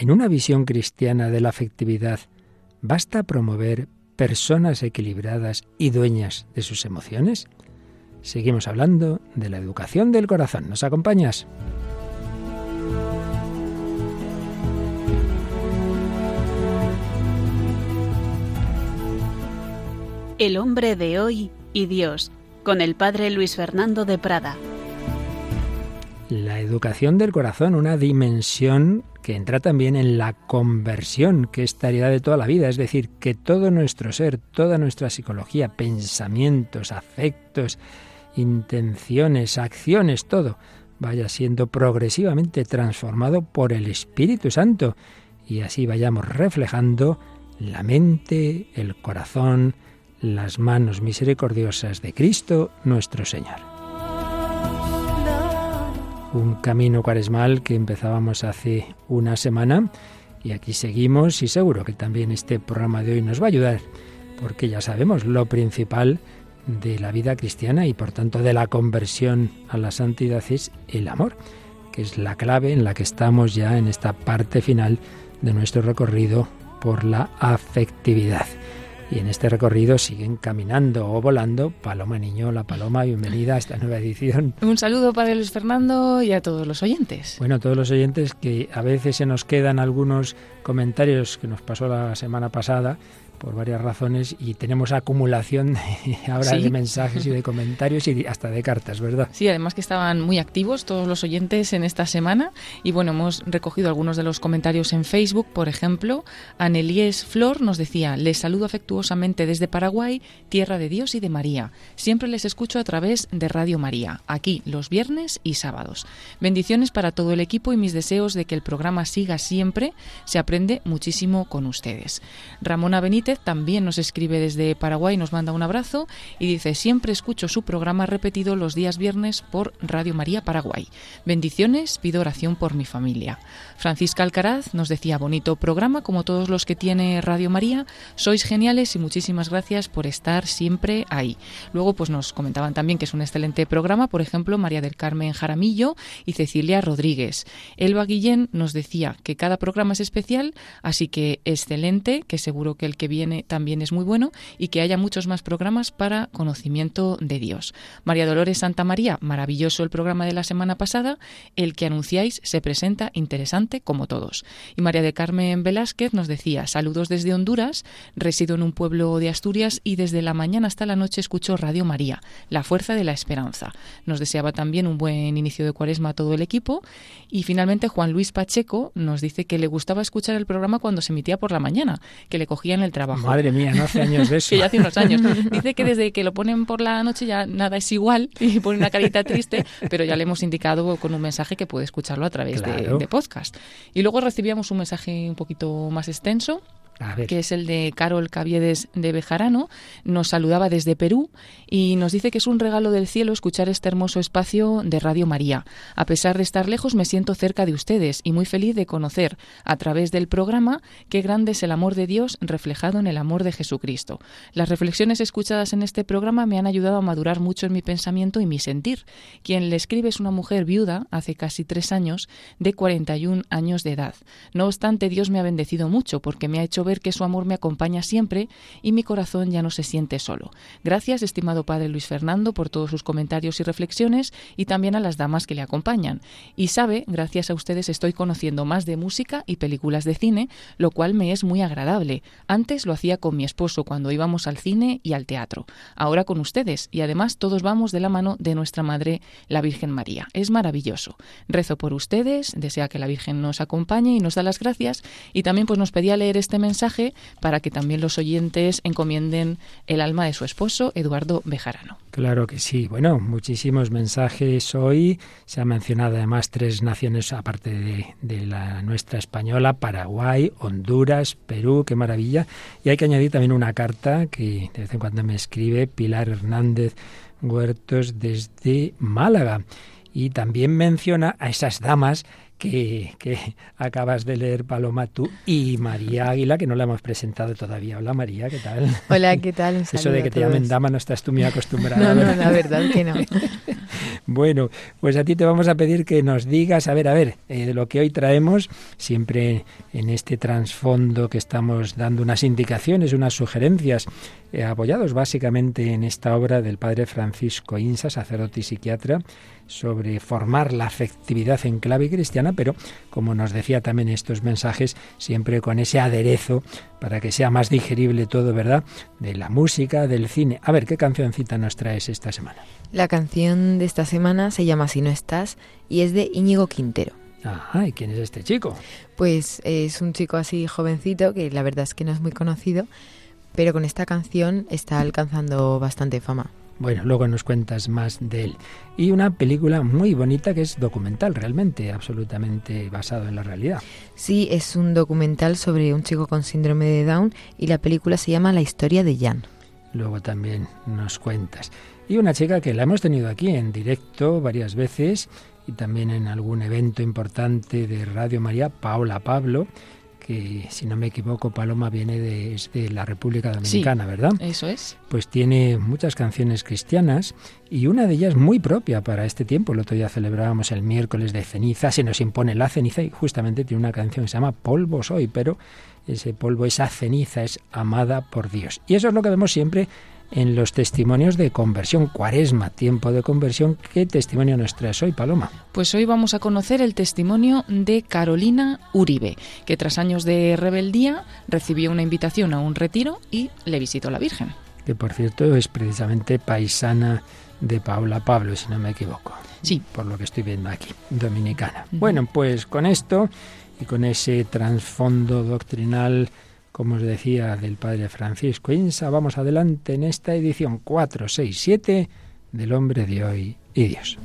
En una visión cristiana de la afectividad, ¿basta promover personas equilibradas y dueñas de sus emociones? Seguimos hablando de la educación del corazón. ¿Nos acompañas? El hombre de hoy y Dios, con el padre Luis Fernando de Prada. Educación del corazón, una dimensión que entra también en la conversión, que es tarea de toda la vida, es decir, que todo nuestro ser, toda nuestra psicología, pensamientos, afectos, intenciones, acciones, todo, vaya siendo progresivamente transformado por el Espíritu Santo y así vayamos reflejando la mente, el corazón, las manos misericordiosas de Cristo nuestro Señor. Un camino cuaresmal que empezábamos hace una semana y aquí seguimos y seguro que también este programa de hoy nos va a ayudar porque ya sabemos lo principal de la vida cristiana y por tanto de la conversión a la santidad es el amor, que es la clave en la que estamos ya en esta parte final de nuestro recorrido por la afectividad. Y en este recorrido siguen caminando o volando Paloma Niño, la Paloma, bienvenida a esta nueva edición. Un saludo para Luis Fernando y a todos los oyentes. Bueno, todos los oyentes que a veces se nos quedan algunos comentarios que nos pasó la semana pasada por varias razones y tenemos acumulación ahora de mensajes y de comentarios y hasta de cartas, ¿verdad? Sí, además que estaban muy activos todos los oyentes en esta semana y bueno, hemos recogido algunos de los comentarios en Facebook, por ejemplo, Anelies Flor nos decía, les saludo afectuosamente desde Paraguay, tierra de Dios y de María. Siempre les escucho a través de Radio María, aquí los viernes y sábados. Bendiciones para todo el equipo y mis deseos de que el programa siga siempre, se aprende muchísimo con ustedes. Ramona Benítez también nos escribe desde Paraguay, nos manda un abrazo y dice, siempre escucho su programa repetido los días viernes por Radio María Paraguay. Bendiciones, pido oración por mi familia. Francisca Alcaraz nos decía, bonito programa como todos los que tiene Radio María, sois geniales y muchísimas gracias por estar siempre ahí. Luego pues nos comentaban también que es un excelente programa, por ejemplo, María del Carmen Jaramillo y Cecilia Rodríguez. Elba Guillén nos decía que cada programa es especial, así que excelente, que seguro que el que viene también es muy bueno y que haya muchos más programas para conocimiento de Dios. María Dolores Santa María, maravilloso el programa de la semana pasada, el que anunciáis se presenta interesante como todos. Y María de Carmen Velázquez nos decía, saludos desde Honduras, resido en un pueblo de Asturias y desde la mañana hasta la noche escucho Radio María, la fuerza de la esperanza. Nos deseaba también un buen inicio de cuaresma a todo el equipo y finalmente Juan Luis Pacheco nos dice que le gustaba escuchar el programa cuando se emitía por la mañana, que le cogían el trabajo Madre mía, no hace años de eso. que ya hace unos años. Dice que desde que lo ponen por la noche ya nada es igual y pone una carita triste, pero ya le hemos indicado con un mensaje que puede escucharlo a través de, de podcast. Y luego recibíamos un mensaje un poquito más extenso que es el de Carol Caviedes de Bejarano, nos saludaba desde Perú y nos dice que es un regalo del cielo escuchar este hermoso espacio de Radio María. A pesar de estar lejos, me siento cerca de ustedes y muy feliz de conocer a través del programa qué grande es el amor de Dios reflejado en el amor de Jesucristo. Las reflexiones escuchadas en este programa me han ayudado a madurar mucho en mi pensamiento y mi sentir. Quien le escribe es una mujer viuda hace casi tres años, de 41 años de edad. No obstante, Dios me ha bendecido mucho porque me ha hecho que su amor me acompaña siempre y mi corazón ya no se siente solo. Gracias, estimado Padre Luis Fernando, por todos sus comentarios y reflexiones y también a las damas que le acompañan. Y sabe, gracias a ustedes estoy conociendo más de música y películas de cine, lo cual me es muy agradable. Antes lo hacía con mi esposo cuando íbamos al cine y al teatro. Ahora con ustedes y además todos vamos de la mano de nuestra Madre, la Virgen María. Es maravilloso. Rezo por ustedes, desea que la Virgen nos acompañe y nos da las gracias y también pues nos pedía leer este mensaje para que también los oyentes encomienden el alma de su esposo, Eduardo Bejarano. Claro que sí. Bueno, muchísimos mensajes hoy. Se ha mencionado además tres naciones aparte de, de, la nuestra española, Paraguay, Honduras, Perú, qué maravilla. Y hay que añadir también una carta que de vez en cuando me escribe Pilar Hernández Huertos desde Málaga. Y también menciona a esas damas que, acabas de leer, Paloma, tú, y María Águila, que no la hemos presentado todavía. Hola María, ¿qué tal? Hola, ¿qué tal? Eso de que te llamen dama no estás tú muy acostumbrada. no, no, la verdad que no. Bueno, pues a ti te vamos a pedir que nos digas, a ver, a ver, eh, lo que hoy traemos, siempre en este trasfondo que estamos dando unas indicaciones, unas sugerencias, eh, apoyados básicamente en esta obra del padre Francisco Insa, sacerdote y psiquiatra, sobre formar la afectividad en clave cristiana, pero como nos decía también estos mensajes, siempre con ese aderezo para que sea más digerible todo, ¿verdad? De la música, del cine. A ver, ¿qué cancioncita nos traes esta semana? La canción de esta semana se llama Si no estás y es de Íñigo Quintero. Ajá, ¿y quién es este chico? Pues es un chico así jovencito que la verdad es que no es muy conocido, pero con esta canción está alcanzando bastante fama. Bueno, luego nos cuentas más de él. Y una película muy bonita que es documental, realmente, absolutamente basado en la realidad. Sí, es un documental sobre un chico con síndrome de Down y la película se llama La historia de Jan. Luego también nos cuentas. Y una chica que la hemos tenido aquí en directo varias veces y también en algún evento importante de Radio María, Paola Pablo, que si no me equivoco Paloma viene de, de la República Dominicana, ¿verdad? Eso es. Pues tiene muchas canciones cristianas y una de ellas muy propia para este tiempo. El otro día celebrábamos el miércoles de ceniza, se nos impone la ceniza y justamente tiene una canción que se llama Polvo soy, pero ese polvo, esa ceniza es amada por Dios. Y eso es lo que vemos siempre en los testimonios de conversión. Cuaresma, tiempo de conversión. ¿Qué testimonio nos traes hoy, Paloma? Pues hoy vamos a conocer el testimonio de Carolina Uribe, que tras años de rebeldía recibió una invitación a un retiro y le visitó la Virgen. Que por cierto es precisamente paisana de Paula Pablo, si no me equivoco. Sí. Por lo que estoy viendo aquí, dominicana. Bueno, pues con esto y con ese trasfondo doctrinal como os decía, del Padre Francisco Insa. Vamos adelante en esta edición 467 del Hombre de Hoy y Dios.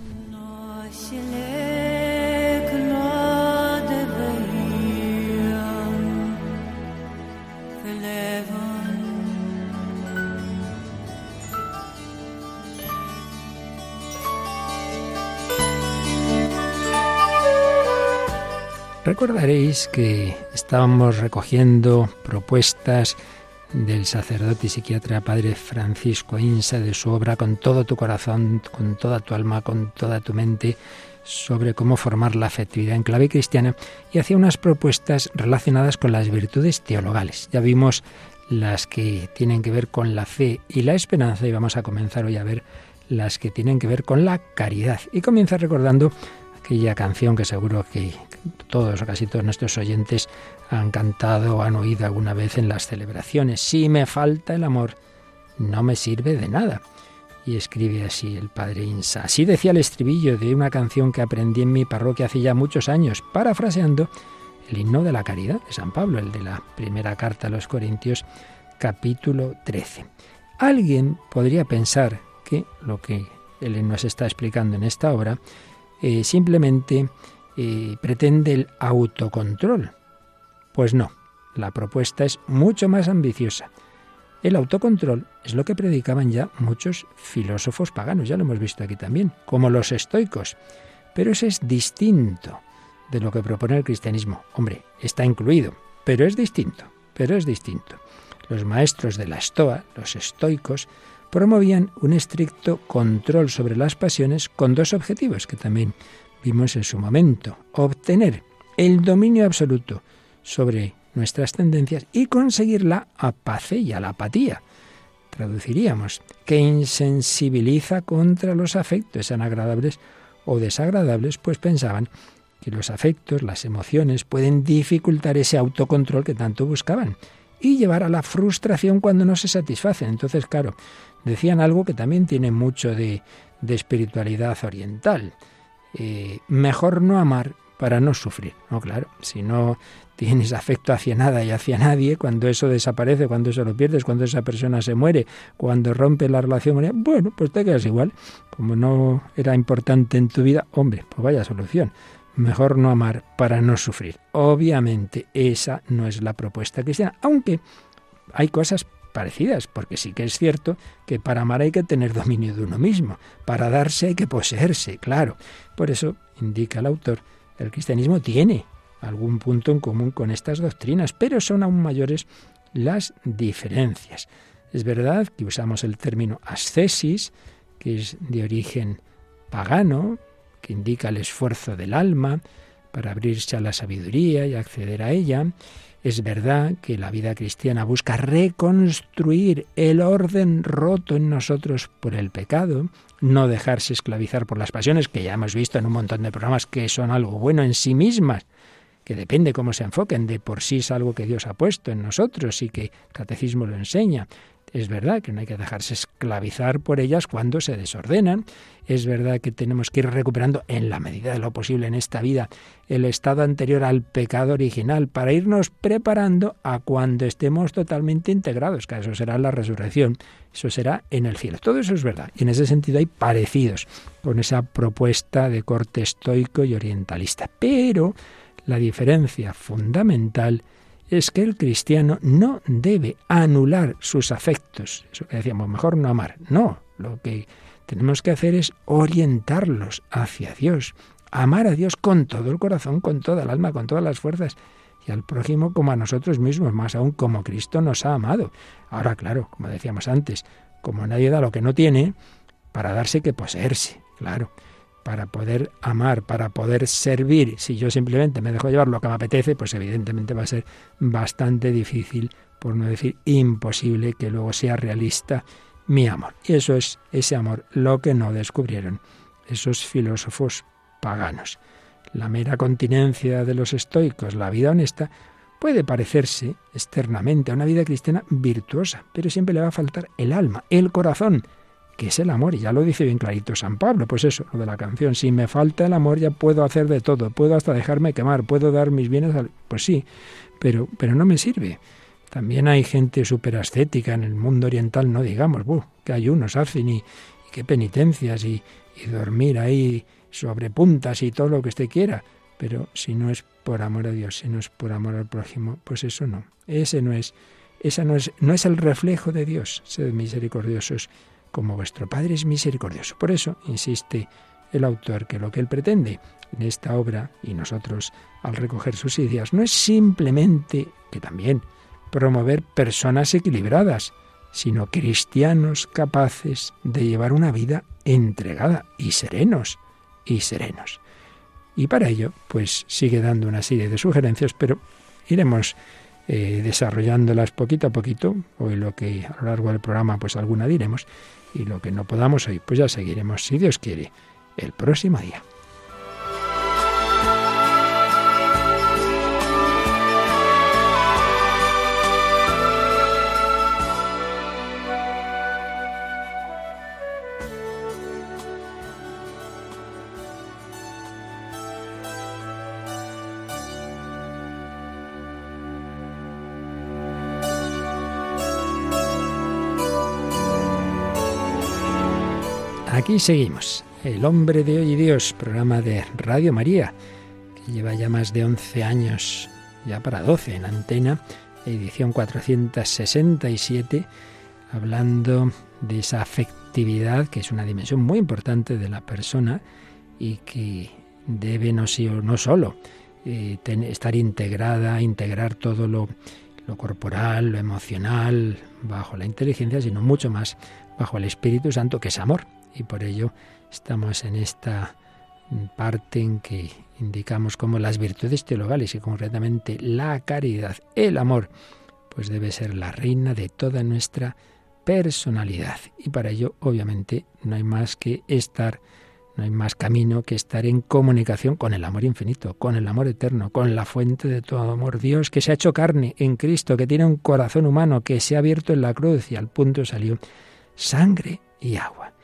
Recordaréis que estábamos recogiendo propuestas del sacerdote y psiquiatra padre Francisco Insa de su obra con todo tu corazón, con toda tu alma, con toda tu mente sobre cómo formar la afectividad en clave cristiana y hacía unas propuestas relacionadas con las virtudes teologales. Ya vimos las que tienen que ver con la fe y la esperanza y vamos a comenzar hoy a ver las que tienen que ver con la caridad. Y comienza recordando aquella canción que seguro que todos o casi todos nuestros oyentes han cantado o han oído alguna vez en las celebraciones. Si me falta el amor, no me sirve de nada. Y escribe así el padre Insa. Así decía el estribillo de una canción que aprendí en mi parroquia hace ya muchos años, parafraseando el himno de la caridad de San Pablo, el de la primera carta a los Corintios, capítulo 13. Alguien podría pensar que lo que él nos está explicando en esta obra eh, simplemente eh, pretende el autocontrol. Pues no, la propuesta es mucho más ambiciosa. El autocontrol es lo que predicaban ya muchos filósofos paganos, ya lo hemos visto aquí también, como los estoicos. Pero eso es distinto de lo que propone el cristianismo. Hombre, está incluido, pero es distinto, pero es distinto. Los maestros de la estoa, los estoicos, promovían un estricto control sobre las pasiones con dos objetivos que también vimos en su momento. Obtener el dominio absoluto sobre nuestras tendencias y conseguir la apacea, la apatía. Traduciríamos, que insensibiliza contra los afectos, sean agradables o desagradables, pues pensaban que los afectos, las emociones, pueden dificultar ese autocontrol que tanto buscaban y llevar a la frustración cuando no se satisfacen. Entonces, claro, decían algo que también tiene mucho de, espiritualidad oriental. Eh, mejor no amar para no sufrir. No, claro, si no tienes afecto hacia nada y hacia nadie, cuando eso desaparece, cuando eso lo pierdes, cuando esa persona se muere, cuando rompe la relación, bueno, pues te quedas igual. Como no era importante en tu vida, hombre, pues vaya solución. Mejor no amar para no sufrir. Obviamente esa no es la propuesta cristiana, aunque hay cosas parecidas, porque sí que es cierto que para amar hay que tener dominio de uno mismo, para darse hay que poseerse, claro. Por eso, indica el autor, el cristianismo tiene algún punto en común con estas doctrinas, pero son aún mayores las diferencias. Es verdad que usamos el término ascesis, que es de origen pagano, que indica el esfuerzo del alma para abrirse a la sabiduría y acceder a ella. Es verdad que la vida cristiana busca reconstruir el orden roto en nosotros por el pecado, no dejarse esclavizar por las pasiones, que ya hemos visto en un montón de programas que son algo bueno en sí mismas, que depende cómo se enfoquen, de por sí es algo que Dios ha puesto en nosotros y que el catecismo lo enseña. Es verdad que no hay que dejarse esclavizar por ellas cuando se desordenan. Es verdad que tenemos que ir recuperando en la medida de lo posible en esta vida el estado anterior al pecado original para irnos preparando a cuando estemos totalmente integrados, que eso será la resurrección, eso será en el cielo. Todo eso es verdad. Y en ese sentido hay parecidos con esa propuesta de corte estoico y orientalista. Pero la diferencia fundamental es que el cristiano no debe anular sus afectos. Eso que decíamos, mejor no amar. No, lo que tenemos que hacer es orientarlos hacia Dios. Amar a Dios con todo el corazón, con toda el alma, con todas las fuerzas. Y al prójimo como a nosotros mismos, más aún como Cristo nos ha amado. Ahora, claro, como decíamos antes, como nadie da lo que no tiene, para darse que poseerse, claro para poder amar, para poder servir, si yo simplemente me dejo llevar lo que me apetece, pues evidentemente va a ser bastante difícil, por no decir imposible, que luego sea realista mi amor. Y eso es ese amor lo que no descubrieron esos filósofos paganos. La mera continencia de los estoicos, la vida honesta, puede parecerse externamente a una vida cristiana virtuosa, pero siempre le va a faltar el alma, el corazón, que es el amor, y ya lo dice bien clarito San Pablo, pues eso, lo de la canción, si me falta el amor ya puedo hacer de todo, puedo hasta dejarme quemar, puedo dar mis bienes al... Pues sí, pero, pero no me sirve. También hay gente súper ascética en el mundo oriental, no digamos, buh, que ayunos hacen y, y qué penitencias y, dormir ahí sobre puntas y todo lo que usted quiera. Pero si no es por amor a Dios, si no es por amor al prójimo, pues eso no. Ese no es, esa no es, no es el reflejo de Dios. Sed misericordiosos como vuestro Padre es misericordioso. Por eso insiste el autor que lo que él pretende en esta obra, y nosotros al recoger sus ideas, no es simplemente, que también, promover personas equilibradas, sino cristianos capaces de llevar una vida entregada y serenos, y serenos. Y para ello, pues sigue dando una serie de sugerencias, pero iremos eh, desarrollándolas poquito a poquito, hoy lo que a lo largo del programa pues alguna diremos, y lo que no podamos hoy, pues ya seguiremos, si Dios quiere, el próximo día. Aquí seguimos. El hombre de hoy y Dios, programa de Radio María, que lleva ya más de 11 años, ya para 12 en antena, edición 467, hablando de esa afectividad, que es una dimensión muy importante de la persona y que debe no, no solo eh, estar integrada, integrar todo lo, lo corporal, lo emocional, bajo la inteligencia, sino mucho más bajo el Espíritu Santo, que es amor y por ello estamos en esta parte en que indicamos como las virtudes teologales y concretamente la caridad, el amor, pues debe ser la reina de toda nuestra personalidad. Y para ello, obviamente, no hay más que estar, no hay más camino que estar en comunicación con el amor infinito, con el amor eterno, con la fuente de todo amor, Dios que se ha hecho carne en Cristo, que tiene un corazón humano, que se ha abierto en la cruz y al punto salió sangre y agua.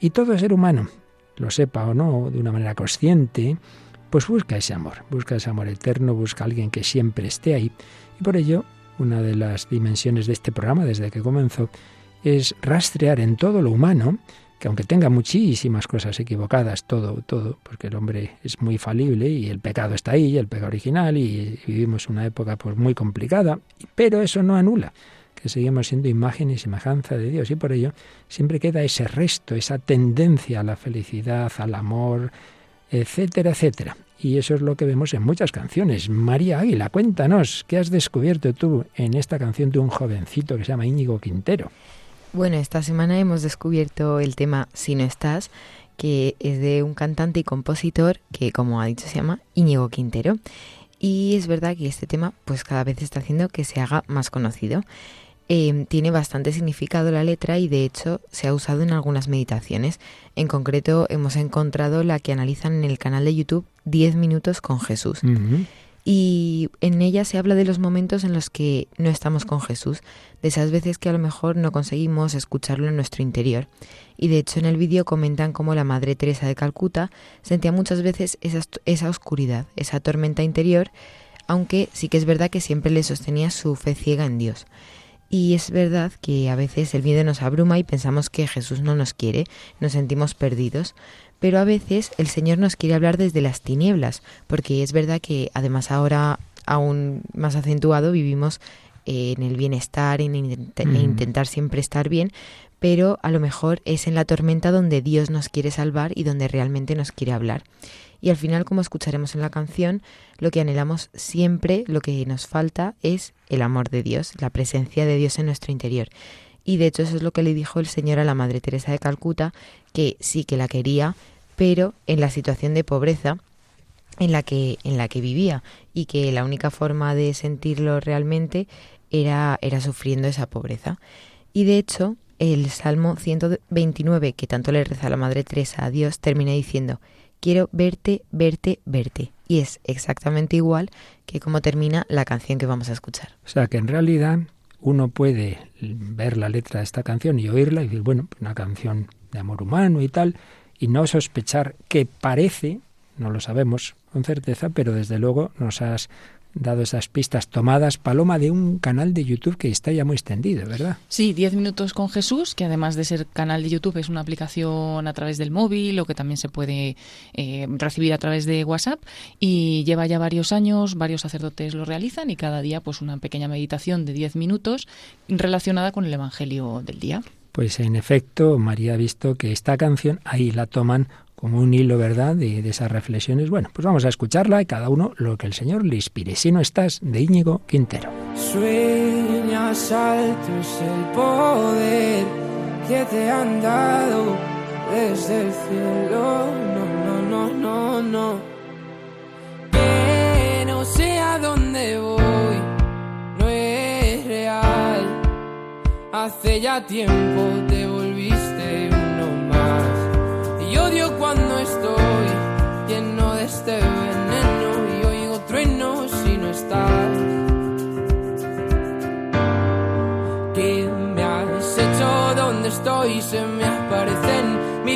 Y todo ser humano, lo sepa o no, de una manera consciente, pues busca ese amor, busca ese amor eterno, busca alguien que siempre esté ahí. Y por ello, una de las dimensiones de este programa, desde que comenzó, es rastrear en todo lo humano, que aunque tenga muchísimas cosas equivocadas, todo, todo, porque el hombre es muy falible y el pecado está ahí, el pecado original, y vivimos una época pues muy complicada, pero eso no anula seguimos siendo imagen y semejanza de Dios y por ello siempre queda ese resto, esa tendencia a la felicidad, al amor, etcétera, etcétera. Y eso es lo que vemos en muchas canciones. María Águila, cuéntanos, ¿qué has descubierto tú en esta canción de un jovencito que se llama Íñigo Quintero? Bueno, esta semana hemos descubierto el tema Si no estás, que es de un cantante y compositor que, como ha dicho, se llama Íñigo Quintero. Y es verdad que este tema pues cada vez está haciendo que se haga más conocido. Em, tiene bastante significado la letra y de hecho se ha usado en algunas meditaciones. En concreto hemos encontrado la que analizan en el canal de YouTube 10 minutos con Jesús. Y en ella se habla de los momentos en los que no estamos con Jesús, de esas veces que a lo mejor no conseguimos escucharlo en nuestro interior. Y de hecho en el vídeo comentan cómo la Madre Teresa de Calcuta sentía muchas veces esa, esa oscuridad, esa tormenta interior, aunque sí que es verdad que siempre le sostenía su fe ciega en Dios. Y es verdad que a veces el miedo nos abruma y pensamos que Jesús no nos quiere, nos sentimos perdidos, pero a veces el Señor nos quiere hablar desde las tinieblas, porque es verdad que además ahora aún más acentuado vivimos en el bienestar, en, mm. intentar siempre estar bien, pero a lo mejor es en la tormenta donde Dios nos quiere salvar y donde realmente nos quiere hablar. Y al final, como escucharemos en la canción, lo que anhelamos siempre, lo que nos falta es el amor de Dios, la presencia de Dios en nuestro interior. Y de hecho eso es lo que le dijo el Señor a la Madre Teresa de Calcuta, que sí que la quería, pero en la situación de pobreza en la que en la que vivía y que la única forma de sentirlo realmente era era sufriendo esa pobreza. Y de hecho, el Salmo 129 que tanto le reza la Madre Teresa a Dios termina diciendo: quiero verte, verte, verte. Y es exactamente igual que como termina la canción que vamos a escuchar. O sea que en realidad uno puede ver la letra de esta canción y oírla y decir, bueno, una canción de amor humano y tal, y no sospechar que parece, no lo sabemos con certeza, pero desde luego nos has dado esas pistas tomadas, Paloma, de un canal de YouTube que está ya muy extendido, ¿verdad? Sí, 10 minutos con Jesús, que además de ser canal de YouTube es una aplicación a través del móvil o que también se puede eh, recibir a través de WhatsApp y lleva ya varios años, varios sacerdotes lo realizan y cada día pues una pequeña meditación de 10 minutos relacionada con el Evangelio del día. Pues en efecto, María ha visto que esta canción ahí la toman como un hilo, ¿verdad?, de, de, esas reflexiones. Bueno, pues vamos a escucharla y cada uno lo que el Señor le inspire. Si no estás, de Íñigo Quintero. Sueñas alto es el poder que te han dado desde el cielo. No, no, no, no, no. Que no sé a dónde voy, no es real. Hace ya tiempo te volviste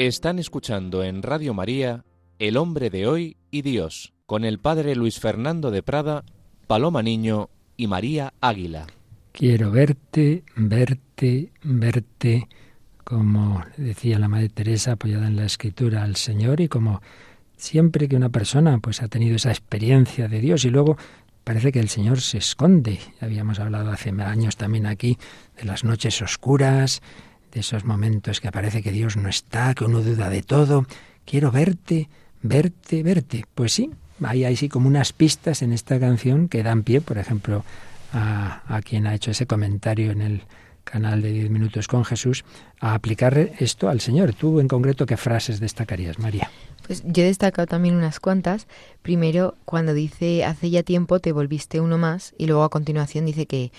Están escuchando en Radio María El hombre de hoy y Dios, con el padre Luis Fernando de Prada, Paloma Niño y María Águila. Quiero verte, verte, verte, como decía la Madre Teresa apoyada en la Escritura al Señor y como siempre que una persona pues ha tenido esa experiencia de Dios y luego parece que el Señor se esconde. Habíamos hablado hace años también aquí de las noches oscuras, de esos momentos que parece que Dios no está, que uno duda de todo. Quiero verte, verte, verte. Pues sí, hay ahí sí como unas pistas en esta canción que dan pie, por ejemplo, a, a quien ha hecho ese comentario en el canal de 10 minutos con Jesús, a aplicar esto al Señor. Tú en concreto, ¿qué frases destacarías, María? Pues yo he destacado también unas cuantas. Primero, cuando dice hace ya tiempo te volviste uno más y luego a continuación dice que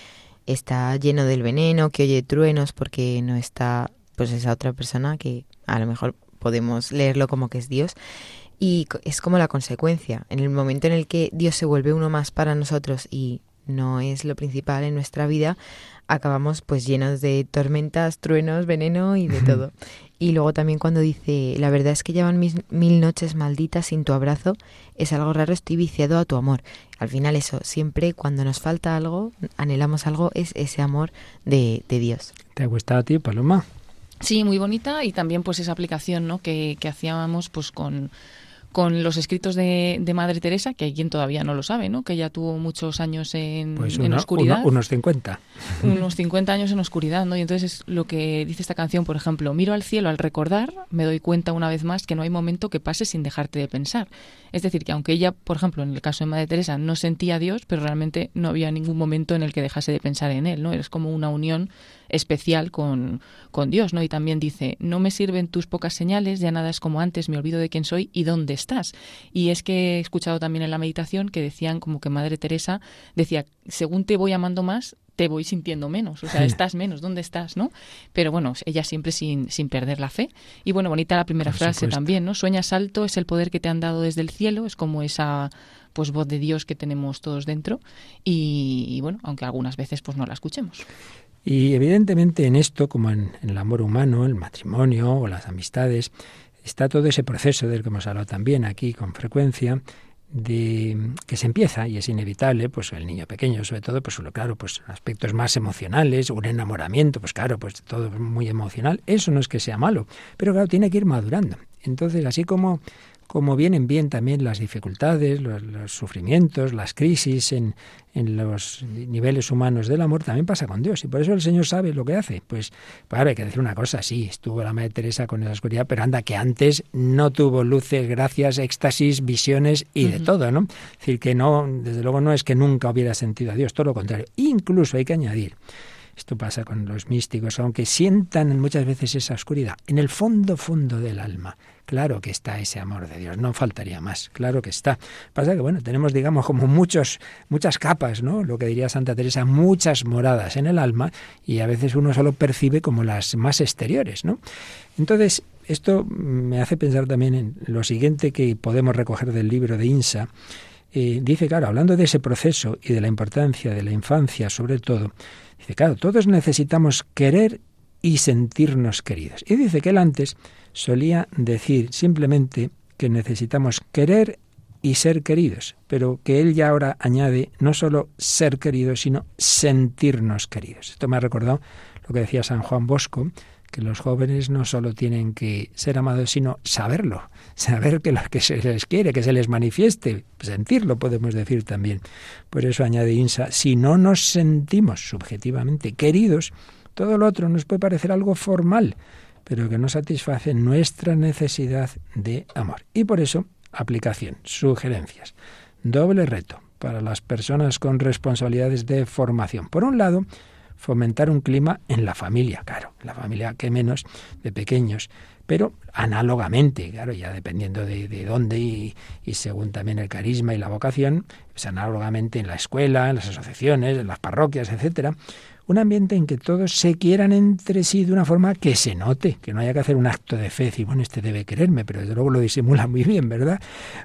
está lleno del veneno, que oye truenos porque no está pues esa otra persona que a lo mejor podemos leerlo como que es Dios y es como la consecuencia. En el momento en el que Dios se vuelve uno más para nosotros y no es lo principal en nuestra vida, acabamos pues llenos de tormentas, truenos, veneno y de todo. Y luego también cuando dice, la verdad es que llevan mis mil noches malditas sin tu abrazo, es algo raro, estoy viciado a tu amor. Al final eso, siempre cuando nos falta algo, anhelamos algo, es ese amor de, de Dios. ¿Te ha gustado a ti, Paloma? Sí, muy bonita y también pues esa aplicación ¿no? que, que hacíamos pues con con los escritos de, de, Madre Teresa, que hay quien todavía no lo sabe, ¿no? Que ella tuvo muchos años en, pues en oscuridad. Uno, unos 50. Unos 50 años en oscuridad, ¿no? Y entonces es lo que dice esta canción, por ejemplo, miro al cielo al recordar, me doy cuenta una vez más que no hay momento que pase sin dejarte de pensar. Es decir, que aunque ella, por ejemplo, en el caso de Madre Teresa, no sentía a Dios, pero realmente no había ningún momento en el que dejase de pensar en él, ¿no? Es como una unión especial con, con Dios, ¿no? Y también dice, no me sirven tus pocas señales, ya nada es como antes, me olvido de quién soy y dónde estás. Y es que he escuchado también en la meditación que decían como que Madre Teresa decía, según te voy amando más, te voy sintiendo menos, o sea, estás menos, ¿dónde estás, no? Pero bueno, ella siempre sin, sin perder la fe. Y bueno, bonita la primera Por frase supuesto. también, ¿no? Sueñas alto, es el poder que te han dado desde el cielo, es como esa pues voz de Dios que tenemos todos dentro y, y bueno, aunque algunas veces pues no la escuchemos. Y evidentemente en esto, como en, el amor humano, el matrimonio o las amistades, está todo ese proceso del que hemos hablado también aquí con frecuencia, de que se empieza y es inevitable, pues el niño pequeño sobre todo, pues claro, pues aspectos más emocionales, un enamoramiento, pues claro, pues todo muy emocional, eso no es que sea malo, pero claro, tiene que ir madurando. Entonces, así como como vienen bien también las dificultades, los, los sufrimientos, las crisis en, en, los niveles humanos del amor, también pasa con Dios. Y por eso el Señor sabe lo que hace. Pues, claro, hay que decir una cosa, sí, estuvo la Madre Teresa con esa oscuridad, pero anda que antes no tuvo luces, gracias, éxtasis, visiones y uh -huh. de todo, ¿no? Es decir, que no, desde luego no es que nunca hubiera sentido a Dios, todo lo contrario. Incluso hay que añadir, esto pasa con los místicos, aunque sientan muchas veces esa oscuridad, en el fondo, fondo del alma, claro que está ese amor de Dios, no faltaría más, claro que está. Pasa que, bueno, tenemos, digamos, como muchos, muchas capas, ¿no? Lo que diría Santa Teresa, muchas moradas en el alma, y a veces uno solo percibe como las más exteriores, ¿no? Entonces, esto me hace pensar también en lo siguiente que podemos recoger del libro de Insa, eh, dice, claro, hablando de ese proceso y de la importancia de la infancia sobre todo, dice, claro, todos necesitamos querer y sentirnos queridos. Y dice que él antes solía decir simplemente que necesitamos querer y ser queridos, pero que él ya ahora añade no solo ser queridos, sino sentirnos queridos. Esto me ha recordado lo que decía San Juan Bosco, que los jóvenes no solo tienen que ser amados, sino saberlo, saber que lo que se les quiere, que se les manifieste, sentirlo podemos decir también. Por eso añade Insa, si no nos sentimos subjetivamente queridos, todo lo otro nos puede parecer algo formal, pero que no satisface nuestra necesidad de amor. Y por eso, aplicación, sugerencias. Doble reto para las personas con responsabilidades de formación. Por un lado, fomentar un clima en la familia, claro, la familia que menos de pequeños, pero análogamente, claro, ya dependiendo de, de dónde y, y, según también el carisma y la vocación, pues análogamente en la escuela, en las asociaciones, en las parroquias, etcétera, un ambiente en que todos se quieran entre sí de una forma que se note, que no haya que hacer un acto de fe y bueno, este debe quererme, pero desde luego lo disimula muy bien, ¿verdad?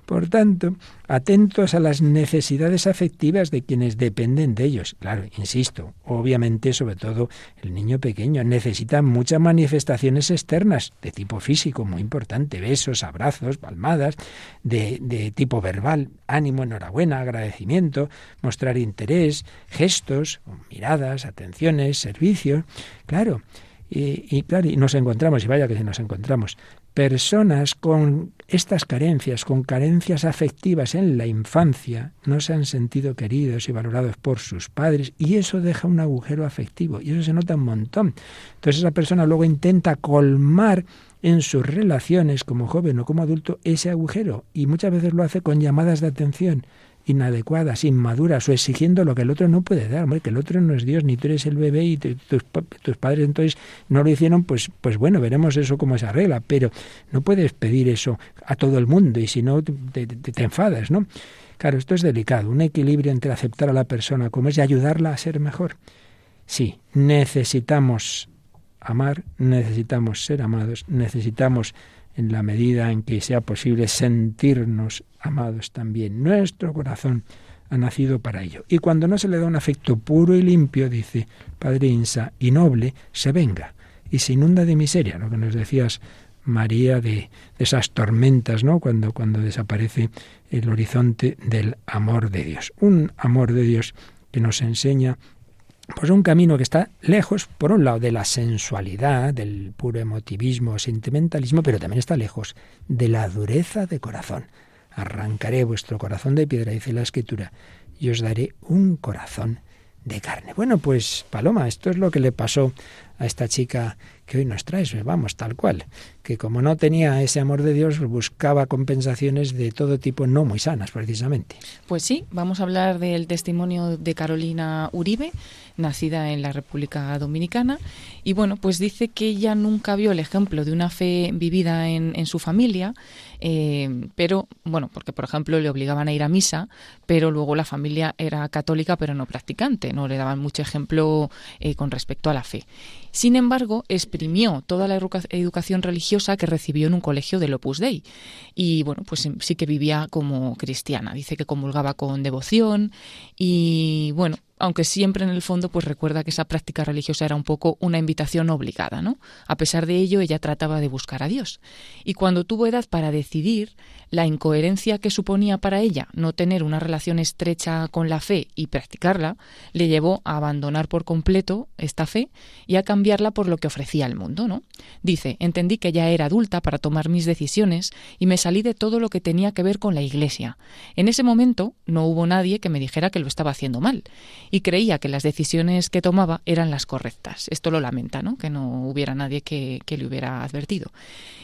Por tanto, atentos a las necesidades afectivas de quienes dependen de ellos. Claro, insisto, obviamente, sobre todo el niño pequeño necesita muchas manifestaciones externas de tipo físico, muy importante, besos, abrazos, palmadas, de, de tipo verbal, ánimo, enhorabuena, agradecimiento, mostrar interés, gestos, miradas, servicios, claro. Y, y, claro, y nos encontramos, y vaya que nos encontramos, personas con estas carencias, con carencias afectivas en la infancia, no se han sentido queridos y valorados por sus padres, y eso deja un agujero afectivo, y eso se nota un montón. Entonces esa persona luego intenta colmar en sus relaciones como joven o como adulto ese agujero, y muchas veces lo hace con llamadas de atención inadecuadas, inmaduras o exigiendo lo que el otro no puede dar, que el otro no es Dios, ni tú eres el bebé y tus, tus, padres entonces no lo hicieron, pues, pues bueno, veremos eso cómo se arregla, pero no puedes pedir eso a todo el mundo y si no te, te, te enfadas, ¿no? Claro, esto es delicado, un equilibrio entre aceptar a la persona como es y ayudarla a ser mejor. Sí, necesitamos amar, necesitamos ser amados, necesitamos en la medida en que sea posible sentirnos amados también. Nuestro corazón ha nacido para ello. Y cuando no se le da un afecto puro y limpio, dice Padre Insa, y noble, se venga y se inunda de miseria, lo que nos decías María de, de esas tormentas, ¿no? Cuando, cuando desaparece el horizonte del amor de Dios. Un amor de Dios que nos enseña pues un camino que está lejos, por un lado, de la sensualidad, del puro emotivismo, sentimentalismo, pero también está lejos de la dureza de corazón. Arrancaré vuestro corazón de piedra, dice la escritura, y os daré un corazón de carne. Bueno, pues Paloma, esto es lo que le pasó a esta chica que hoy nos traes, vamos, tal cual, que como no tenía ese amor de Dios, buscaba compensaciones de todo tipo, no muy sanas precisamente. Pues sí, vamos a hablar del testimonio de Carolina Uribe, nacida en la República Dominicana, y bueno, pues dice que ella nunca vio el ejemplo de una fe vivida en, en su familia, eh, pero bueno, porque por ejemplo le obligaban a ir a misa, pero luego la familia era católica pero no practicante, no le daban mucho ejemplo eh, con respecto a la fe. Sin embargo, exprimió toda la educación religiosa que recibió en un colegio del Opus Dei. Y bueno, pues sí que vivía como cristiana. Dice que comulgaba con devoción y bueno, aunque siempre en el fondo pues recuerda que esa práctica religiosa era un poco una invitación obligada, ¿no? A pesar de ello, ella trataba de buscar a Dios. Y cuando tuvo edad para decidir, la incoherencia que suponía para ella no tener una relación estrecha con la fe y practicarla, le llevó a abandonar por completo esta fe y a cambiarla por lo que ofrecía al mundo, ¿no? Dice, entendí que ya era adulta para tomar mis decisiones y me salí de todo lo que tenía que ver con la Iglesia. En ese momento no hubo nadie que me dijera que lo estaba haciendo mal y creía que las decisiones que tomaba eran las correctas. Esto lo lamenta, ¿no? Que no hubiera nadie que, le hubiera advertido.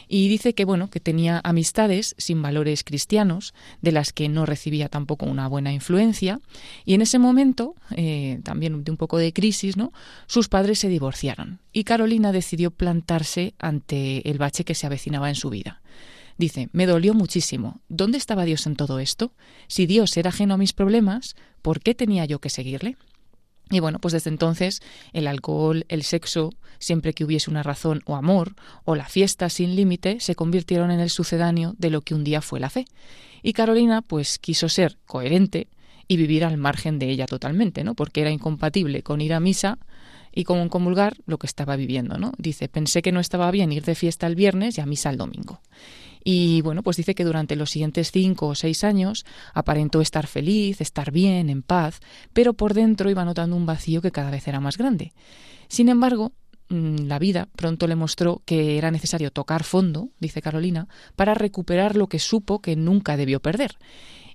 Y dice que, bueno, que tenía amistades sin valores cristianos, de las que no recibía tampoco una buena influencia, y en ese momento, eh, también de un poco de crisis, ¿no? Sus padres se divorciaron y Carolina decidió plantarse ante el bache que se avecinaba en su vida. Dice, me dolió muchísimo. ¿Dónde estaba Dios en todo esto? Si Dios era ajeno a mis problemas, ¿por qué tenía yo que seguirle? Y bueno, pues desde entonces el alcohol, el sexo, siempre que hubiese una razón o amor, o la fiesta sin límite, se convirtieron en el sucedáneo de lo que un día fue la fe. Y Carolina, pues quiso ser coherente y vivir al margen de ella totalmente, ¿no? Porque era incompatible con ir a misa y con comulgar lo que estaba viviendo, ¿no? Dice, pensé que no estaba bien ir de fiesta el viernes y a misa el domingo. Y bueno, pues dice que durante los siguientes cinco o seis años aparentó estar feliz, estar bien, en paz, pero por dentro iba notando un vacío que cada vez era más grande. Sin embargo, mm, la vida pronto le mostró que era necesario tocar fondo, dice Carolina, para recuperar lo que supo que nunca debió perder.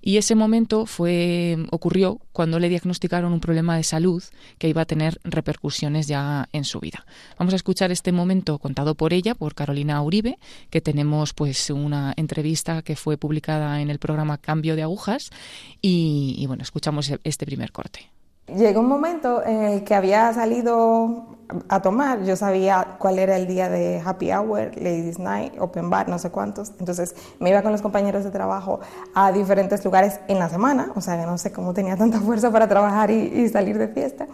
Y ese momento fue ocurrió cuando le diagnosticaron un problema de salud que iba a tener repercusiones ya en su vida. Vamos a escuchar este momento contado por ella, por Carolina Uribe, que tenemos pues una entrevista que fue publicada en el programa Cambio de agujas y, y bueno, escuchamos este primer corte. Llegó un momento en el que había salido a tomar, yo sabía cuál era el día de happy hour, ladies night, open bar, no sé cuántos. Entonces me iba con los compañeros de trabajo a diferentes lugares en la semana, o sea que no sé cómo tenía tanta fuerza para trabajar y, salir de fiesta.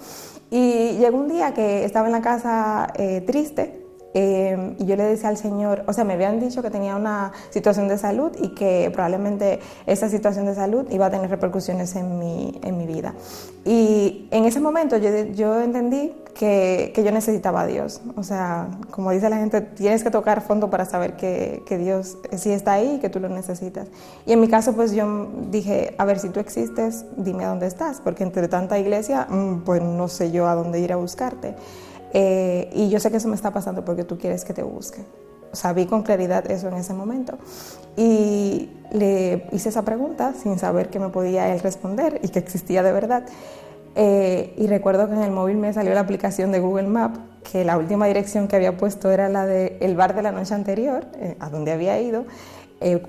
Y llegó un día que estaba en la casa eh, triste Em, y yo le decía al Señor, o sea, me habían dicho que tenía una situación de salud y que probablemente esa situación de salud iba a tener repercusiones en mi, en mi vida. Y en ese momento yo, yo entendí que, que, yo necesitaba a Dios. O sea, como dice la gente, tienes que tocar fondo para saber que, que Dios sí está ahí y que tú lo necesitas. Y en mi caso, pues yo dije, a ver, si tú existes, dime a dónde estás, porque entre tanta iglesia, mm, pues no sé yo a dónde ir a buscarte. Eh, y yo sé que eso me está pasando porque tú quieres que te busque. O sea, vi con claridad eso en ese momento. Y le hice esa pregunta sin saber que me podía él responder y que existía de verdad. Eh, y recuerdo que en el móvil me salió la aplicación de Google Maps, que la última dirección que había puesto era la del bar de la noche anterior, eh, a donde había ido,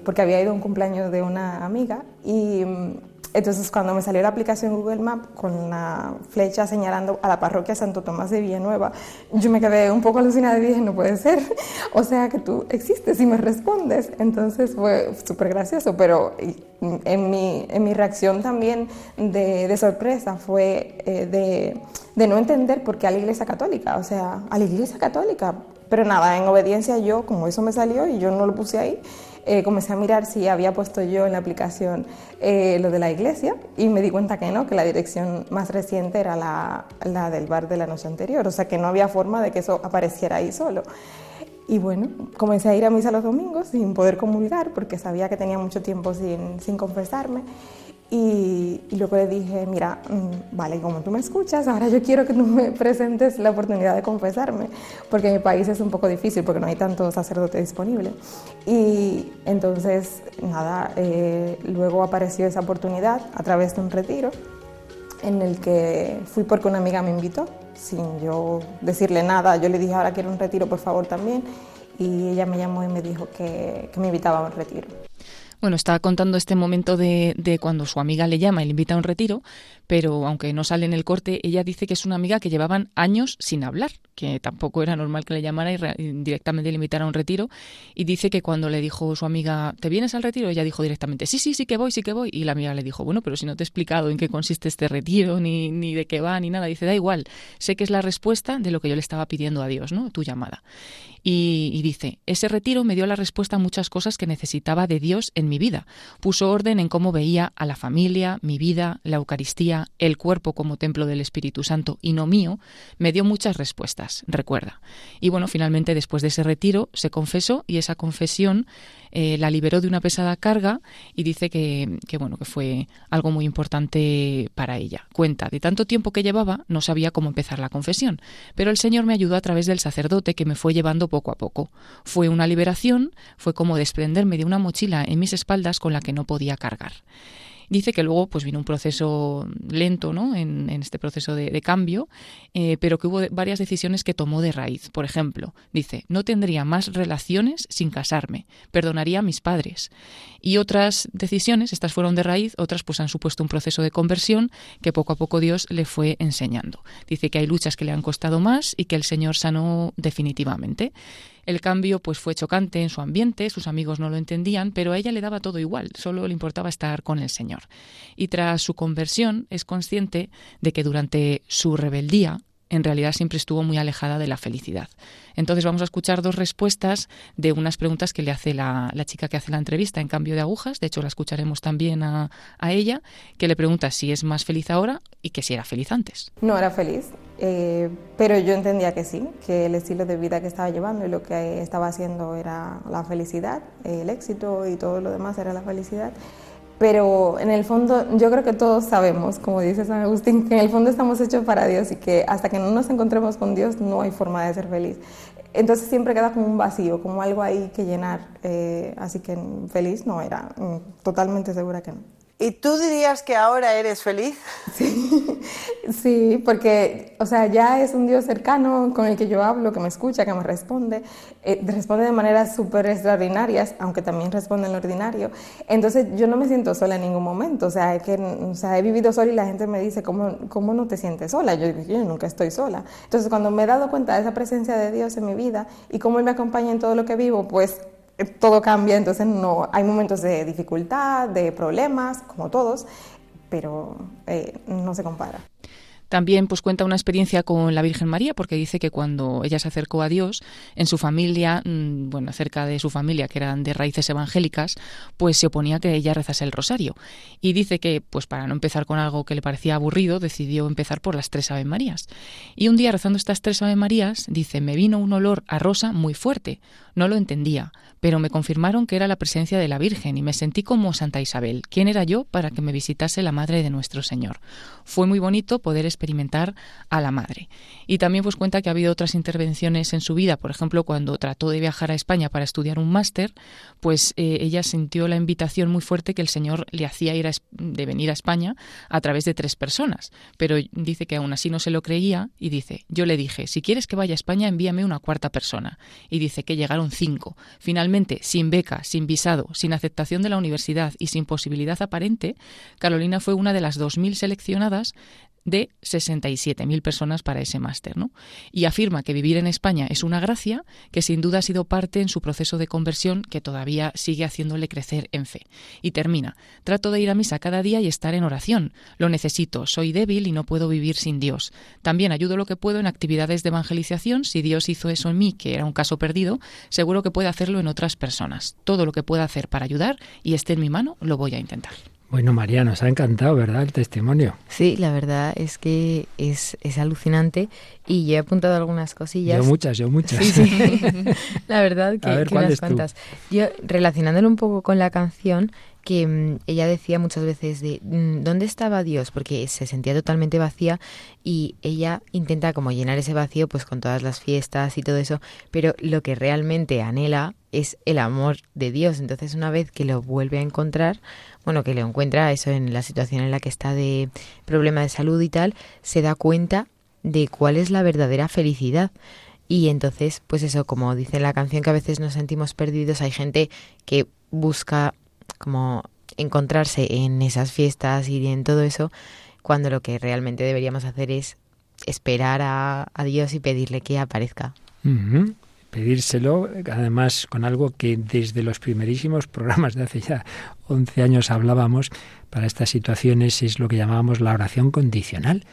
porque había ido a un cumpleaños de una amiga. Y mm, entonces, cuando me salió la aplicación Google Maps con la flecha señalando a la parroquia Santo Tomás de Villanueva, yo me quedé un poco alucinada y dije, no puede ser. O sea, que tú existes y me respondes. Entonces fue súper gracioso, pero en mi, en mi reacción también de, de sorpresa fue eh, de, de no entender por qué a la Iglesia Católica. O sea, a la Iglesia Católica. Pero nada, en obediencia yo, como eso me salió y yo no lo puse ahí, eh, comencé a mirar si había puesto yo en la aplicación eh, lo de la iglesia y me di cuenta que no, que la dirección más reciente era la, la del bar de la noche anterior, o sea que no había forma de que eso apareciera ahí solo. Y bueno, comencé a ir a misa los domingos sin poder comulgar porque sabía que tenía mucho tiempo sin, sin confesarme. Y, luego le dije, mira, mm, vale, como tú me escuchas, ahora yo quiero que tú me presentes la oportunidad de confesarme, porque en mi país es un poco difícil, porque no hay tanto sacerdote disponible. Y entonces, nada, eh, luego apareció esa oportunidad a través de un retiro en el que fui porque una amiga me invitó, sin yo decirle nada, yo le dije, ahora quiero un retiro, por favor, también, y ella me llamó y me dijo que, que me invitaba a un retiro. Bueno, estaba contando este momento de, de, cuando su amiga le llama y le invita a un retiro, pero aunque no sale en el corte, ella dice que es una amiga que llevaban años sin hablar, que tampoco era normal que le llamara y, directamente le invitara a un retiro. Y dice que cuando le dijo su amiga, ¿te vienes al retiro? Ella dijo directamente, sí, sí, sí que voy, sí que voy. Y la amiga le dijo, bueno, pero si no te he explicado en qué consiste este retiro, ni, ni de qué va, ni nada. Dice, da igual, sé que es la respuesta de lo que yo le estaba pidiendo a Dios, ¿no? Tu llamada. Y, y dice, ese retiro me dio la respuesta a muchas cosas que necesitaba de Dios en mi vida. Puso orden en cómo veía a la familia, mi vida, la Eucaristía, el cuerpo como templo del Espíritu Santo y no mío. Me dio muchas respuestas recuerda. Y bueno, finalmente después de ese retiro se confesó y esa confesión eh, la liberó de una pesada carga y dice que, que, bueno, que fue algo muy importante para ella. Cuenta, de tanto tiempo que llevaba, no sabía cómo empezar la confesión, pero el Señor me ayudó a través del sacerdote que me fue llevando poco a poco. Fue una liberación, fue como desprenderme de una mochila en mis espaldas con la que no podía cargar. Dice que luego pues vino un proceso lento ¿no? en, este proceso de, cambio, eh, pero que hubo varias decisiones que tomó de raíz. Por ejemplo, dice, no tendría más relaciones sin casarme, perdonaría a mis padres. Y otras decisiones, estas fueron de raíz, otras pues han supuesto un proceso de conversión que poco a poco Dios le fue enseñando. Dice que hay luchas que le han costado más y que el Señor sanó definitivamente. El cambio pues fue chocante en su ambiente, sus amigos no lo entendían, pero a ella le daba todo igual, solo le importaba estar con el Señor. Y tras su conversión es consciente de que durante su rebeldía en realidad siempre estuvo muy alejada de la felicidad. Entonces vamos a escuchar dos respuestas de unas preguntas que le hace la, chica que hace la entrevista en cambio de agujas, de hecho la escucharemos también a, ella, que le pregunta si es más feliz ahora y que si era feliz antes. No era feliz, eh, pero yo entendía que sí, que el estilo de vida que estaba llevando y lo que estaba haciendo era la felicidad, el éxito y todo lo demás era la felicidad pero en el fondo yo creo que todos sabemos, como dice San Agustín, que en el fondo estamos hechos para Dios y que hasta que no nos encontremos con Dios no hay forma de ser feliz. Entonces siempre queda como un vacío, como algo ahí que llenar. Eh, así que feliz no era, mm, totalmente segura que no. ¿Y tú dirías que ahora eres feliz? Sí, sí, porque, o sea, ya es un Dios cercano con el que yo hablo, que me escucha, que me responde, eh, responde de maneras súper extraordinarias, aunque también responde en lo ordinario. Entonces, yo no me siento sola en ningún momento, o sea, que, o he vivido sola y la gente me dice, ¿cómo, cómo no te sientes sola? Yo digo, yo nunca estoy sola. Entonces, cuando me he dado cuenta de esa presencia de Dios en mi vida y cómo Él me acompaña en todo lo que vivo, pues todo cambia, entonces no hay momentos de dificultad, de problemas, como todos, pero eh, no se compara. También pues cuenta una experiencia con la Virgen María porque dice que cuando ella se acercó a Dios en su familia, mm, bueno, cerca de su familia que eran de raíces evangélicas, pues se oponía que ella rezase el rosario y dice que pues para no empezar con algo que le parecía aburrido, decidió empezar por las tres Ave Marías. Y un día rezando estas tres Ave Marías, dice, "Me vino un olor a rosa muy fuerte. No lo entendía, pero me confirmaron que era la presencia de la Virgen y me sentí como Santa Isabel. ¿Quién era yo para que me visitase la Madre de nuestro Señor? Fue muy bonito poder experimentar a la Madre. Y también pues cuenta que ha habido otras intervenciones en su vida, por ejemplo, cuando trató de viajar a España para estudiar un máster, pues eh, ella sintió la invitación muy fuerte que el Señor le hacía ir de venir a España a través de tres personas, pero dice que aún así no se lo creía y dice, yo le dije, si quieres que vaya a España, envíame una cuarta persona. Y dice que llegaron cinco. Finalmente, sin beca, sin visado, sin aceptación de la universidad y sin posibilidad aparente, Carolina fue una de las 2.000 seleccionadas de 67.000 personas para ese máster, ¿no? Y afirma que vivir en España es una gracia que sin duda ha sido parte en su proceso de conversión que todavía sigue haciéndole crecer en fe. Y termina, trato de ir a misa cada día y estar en oración. Lo necesito, soy débil y no puedo vivir sin Dios. También ayudo lo que puedo en actividades de evangelización. Si Dios hizo eso en mí, que era un caso perdido, seguro que puede hacerlo en otras personas. Todo lo que pueda hacer para ayudar y esté en mi mano, lo voy a intentar. Bueno, María, nos ha encantado, ¿verdad? El testimonio. Sí, la verdad es que es, es alucinante y yo he apuntado algunas cosillas. Yo muchas, yo muchas. Sí, sí. la verdad que, que unas cuantas. Yo, relacionándolo un poco con la canción, que mm, ella decía muchas veces de mm, ¿dónde estaba Dios? Porque se sentía totalmente vacía y ella intenta como llenar ese vacío pues con todas las fiestas y todo eso, pero lo que realmente anhela es el amor de Dios. Entonces una vez que lo vuelve a encontrar, bueno, que lo encuentra eso en la situación en la que está de problema de salud y tal, se da cuenta de cuál es la verdadera felicidad. Y entonces, pues eso, como dice la canción, que a veces nos sentimos perdidos, hay gente que busca como encontrarse en esas fiestas y en todo eso, cuando lo que realmente deberíamos hacer es esperar a, Dios y pedirle que aparezca pedírselo, además con algo que desde los primerísimos programas de hace ya 11 años hablábamos para estas situaciones, es lo que llamábamos la oración condicional.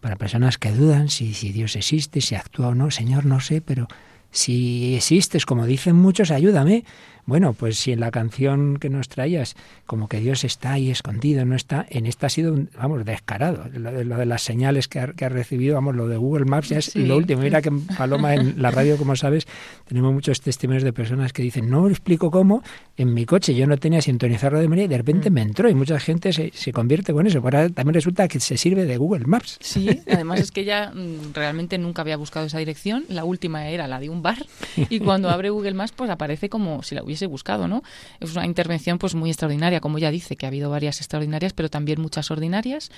Para personas que dudan si, Dios existe, si actúa o no, Señor, no sé, pero si existes, como dicen muchos, ayúdame. Bueno, pues si en la canción que nos traías, como que Dios está ahí escondido, no está, en esta ha sido, vamos, descarado. Lo de, lo de las señales que ha, que ha, recibido, vamos, lo de Google Maps ya es lo último. Mira que en Paloma, en la radio, como sabes, tenemos muchos testimonios de personas que dicen, no explico cómo, en mi coche yo no tenía sintonizar de María y de repente me entró y mucha gente se, se convierte con eso. Ahora también resulta que se sirve de Google Maps. Sí, además es que ella mm, realmente nunca había buscado esa dirección. La última era la de un bar y cuando abre Google Maps pues aparece como si la hubiese he buscado, ¿no? Es una intervención pues muy extraordinaria, como ya dice, que ha habido varias extraordinarias, pero también muchas ordinarias.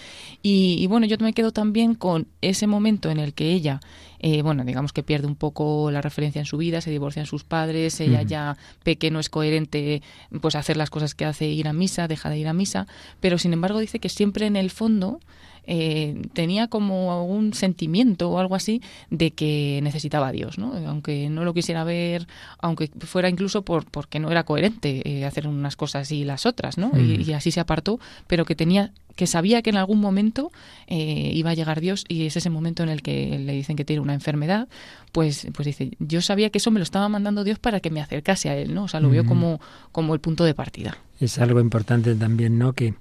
Y, y bueno, yo me quedo también con ese momento en el que ella, eh, bueno, digamos que pierde un poco la referencia en su vida, se divorcian sus padres, ella ya ve que no es coherente pues hacer las cosas que hace, ir a misa, deja de ir a misa, pero sin embargo dice que siempre en el fondo eh, tenía como un sentimiento o algo así de que necesitaba a Dios, ¿no? aunque no lo quisiera ver, aunque fuera incluso por, porque no era coherente eh, hacer unas cosas y las otras, ¿no? Y, y, así se apartó, pero que tenía que sabía que en algún momento eh, iba a llegar Dios y es ese momento en el que le dicen que tiene una enfermedad, pues, pues dice, yo sabía que eso me lo estaba mandando Dios para que me acercase a Él, ¿no? O sea, lo vio como, como el punto de partida. Es algo importante también, ¿no? Que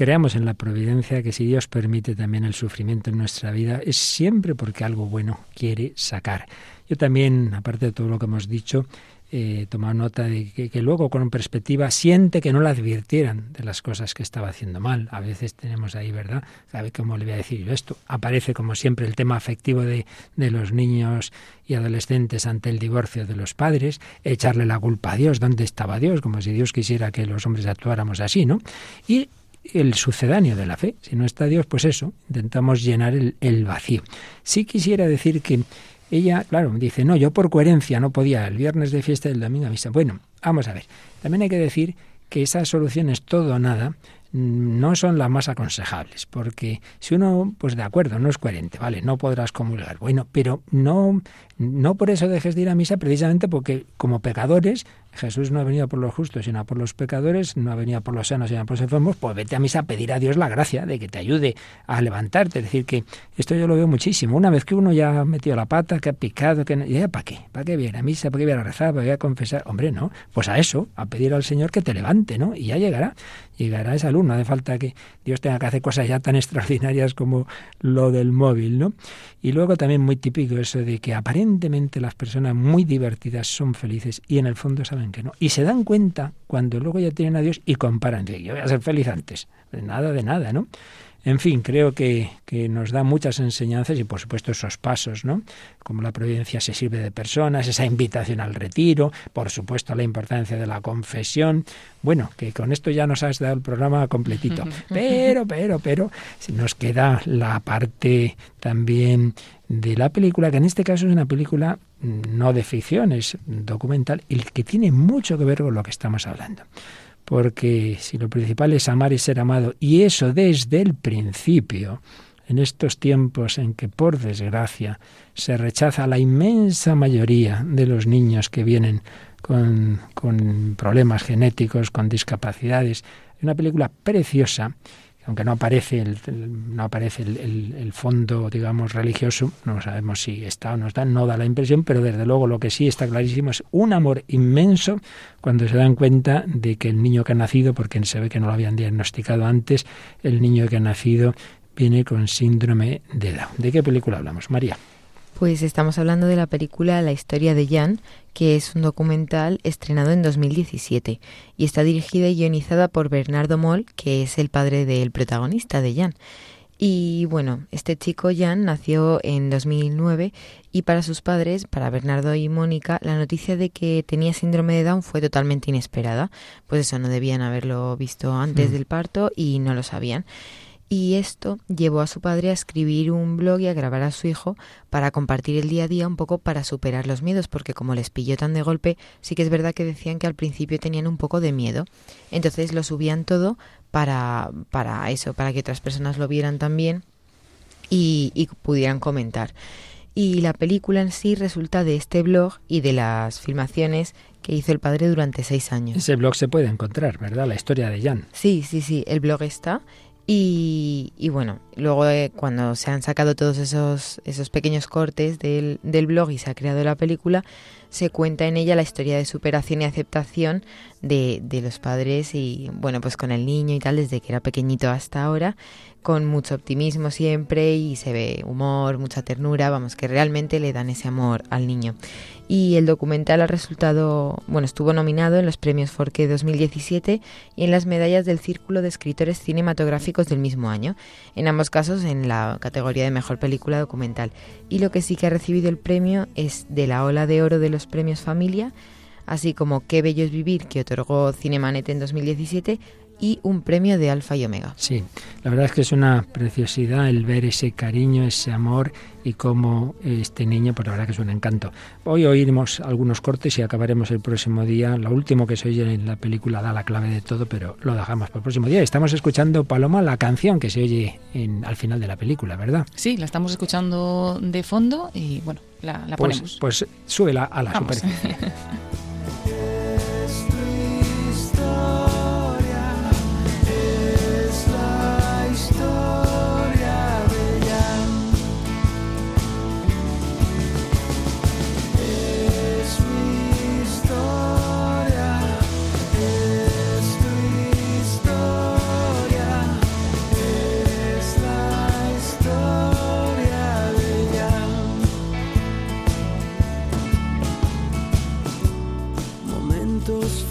creamos en la providencia, que si Dios permite también el sufrimiento en nuestra vida, es siempre porque algo bueno quiere sacar. Yo también, aparte de todo lo que hemos dicho, eh, tomado nota de que, luego con perspectiva siente que no la advirtieran de las cosas que estaba haciendo mal. A veces tenemos ahí, ¿verdad? ¿Sabe cómo le voy a decir yo esto? Aparece como siempre el tema afectivo de, de los niños y adolescentes ante el divorcio de los padres, echarle la culpa a Dios, ¿dónde estaba Dios? Como si Dios quisiera que los hombres actuáramos así, ¿no? Y el sucedáneo de la fe. Si no está Dios, pues eso, intentamos llenar el, vacío. Sí quisiera decir que ella, claro, dice, no, yo por coherencia no podía el viernes de fiesta y el domingo a misa. Bueno, vamos a ver. También hay que decir que esa solución es todo o nada no son las más aconsejables, porque si uno, pues de acuerdo, no es coherente, vale, no podrás comulgar, bueno, pero no, no por eso dejes de ir a misa, precisamente porque como pecadores Jesús no ha venido por los justos, sino por los pecadores, no ha venido por los sanos, sino por los enfermos, pues vete a misa a pedir a Dios la gracia de que te ayude a levantarte. Es decir, que esto yo lo veo muchísimo. Una vez que uno ya ha metido la pata, que ha picado, que ya, ¿para qué? ¿Para qué viene a misa? ¿Para qué viene a rezar? ¿Para qué a confesar? Hombre, no. Pues a eso, a pedir al Señor que te levante, ¿no? Y ya llegará. Llegará esa luz. No hace falta que Dios tenga que hacer cosas ya tan extraordinarias como lo del móvil, ¿no? Y luego también muy típico eso de que aparentemente las personas muy divertidas son felices y en el fondo saben que no. Y se dan cuenta cuando luego ya tienen a Dios y comparan. Yo voy a ser feliz antes. De nada, de nada, ¿no? En fin, creo que, nos da muchas enseñanzas y por supuesto esos pasos, ¿no? Como la providencia se sirve de personas, esa invitación al retiro, por supuesto la importancia de la confesión. Bueno, que con esto ya nos has dado el programa completito. Pero, pero, pero, nos queda la parte también de la película, que en este caso es una película no de ficción, es documental, y que tiene mucho que ver con lo que estamos hablando porque si lo principal es amar y ser amado, y eso desde el principio, en estos tiempos en que por desgracia se rechaza a la inmensa mayoría de los niños que vienen con, con problemas genéticos, con discapacidades, es una película preciosa aunque no aparece el, no aparece el, fondo, digamos, religioso, no sabemos si está o no está, no da la impresión, pero desde luego lo que sí está clarísimo es un amor inmenso cuando se dan cuenta de que el niño que ha nacido, porque se ve que no lo habían diagnosticado antes, el niño que ha nacido viene con síndrome de Down. ¿De qué película hablamos, María? Pues estamos hablando de la película La historia de Jan, que es un documental estrenado en 2017 y está dirigida y guionizada por Bernardo Moll, que es el padre del protagonista de Jan. Y bueno, este chico Jan nació en 2009 y para sus padres, para Bernardo y Mónica, la noticia de que tenía síndrome de Down fue totalmente inesperada. Pues eso, no debían haberlo visto antes mm. del parto y no lo sabían y esto llevó a su padre a escribir un blog y a grabar a su hijo para compartir el día a día un poco para superar los miedos, porque como les pilló tan de golpe, sí que es verdad que decían que al principio tenían un poco de miedo. Entonces lo subían todo para, para eso, para que otras personas lo vieran también y, y pudieran comentar. Y la película en sí resulta de este blog y de las filmaciones que hizo el padre durante seis años. Ese blog se puede encontrar, ¿verdad? La historia de Jan. Sí, sí, sí, el blog está y, bueno, luego cuando se han sacado todos esos, esos pequeños cortes del, del blog y se ha creado la película, se cuenta en ella la historia de superación y aceptación de, de los padres y bueno, pues con el niño y tal, desde que era pequeñito hasta ahora con mucho optimismo siempre y se ve humor, mucha ternura, vamos, que realmente le dan ese amor al niño. Y el documental ha resultado, bueno, estuvo nominado en los premios Forque 2017 y en las medallas del Círculo de Escritores Cinematográficos del mismo año, en ambos casos en la categoría de Mejor Película Documental. Y lo que sí que ha recibido el premio es de la Ola de Oro de los Premios Familia, así como Qué Bello es Vivir, que otorgó Cinemanet en 2017, y un premio de Alfa y Omega. Sí, la verdad es que es una preciosidad el ver ese cariño, ese amor y cómo este niño, pues la verdad que es un encanto. Hoy oiremos algunos cortes y acabaremos el próximo día. Lo último que se oye en la película da la clave de todo, pero lo dejamos para el próximo día. Estamos escuchando, Paloma, la canción que se oye en, al final de la película, ¿verdad? Sí, la estamos escuchando de fondo y bueno, la, la pues, ponemos. Pues súbela a la superficie. luz.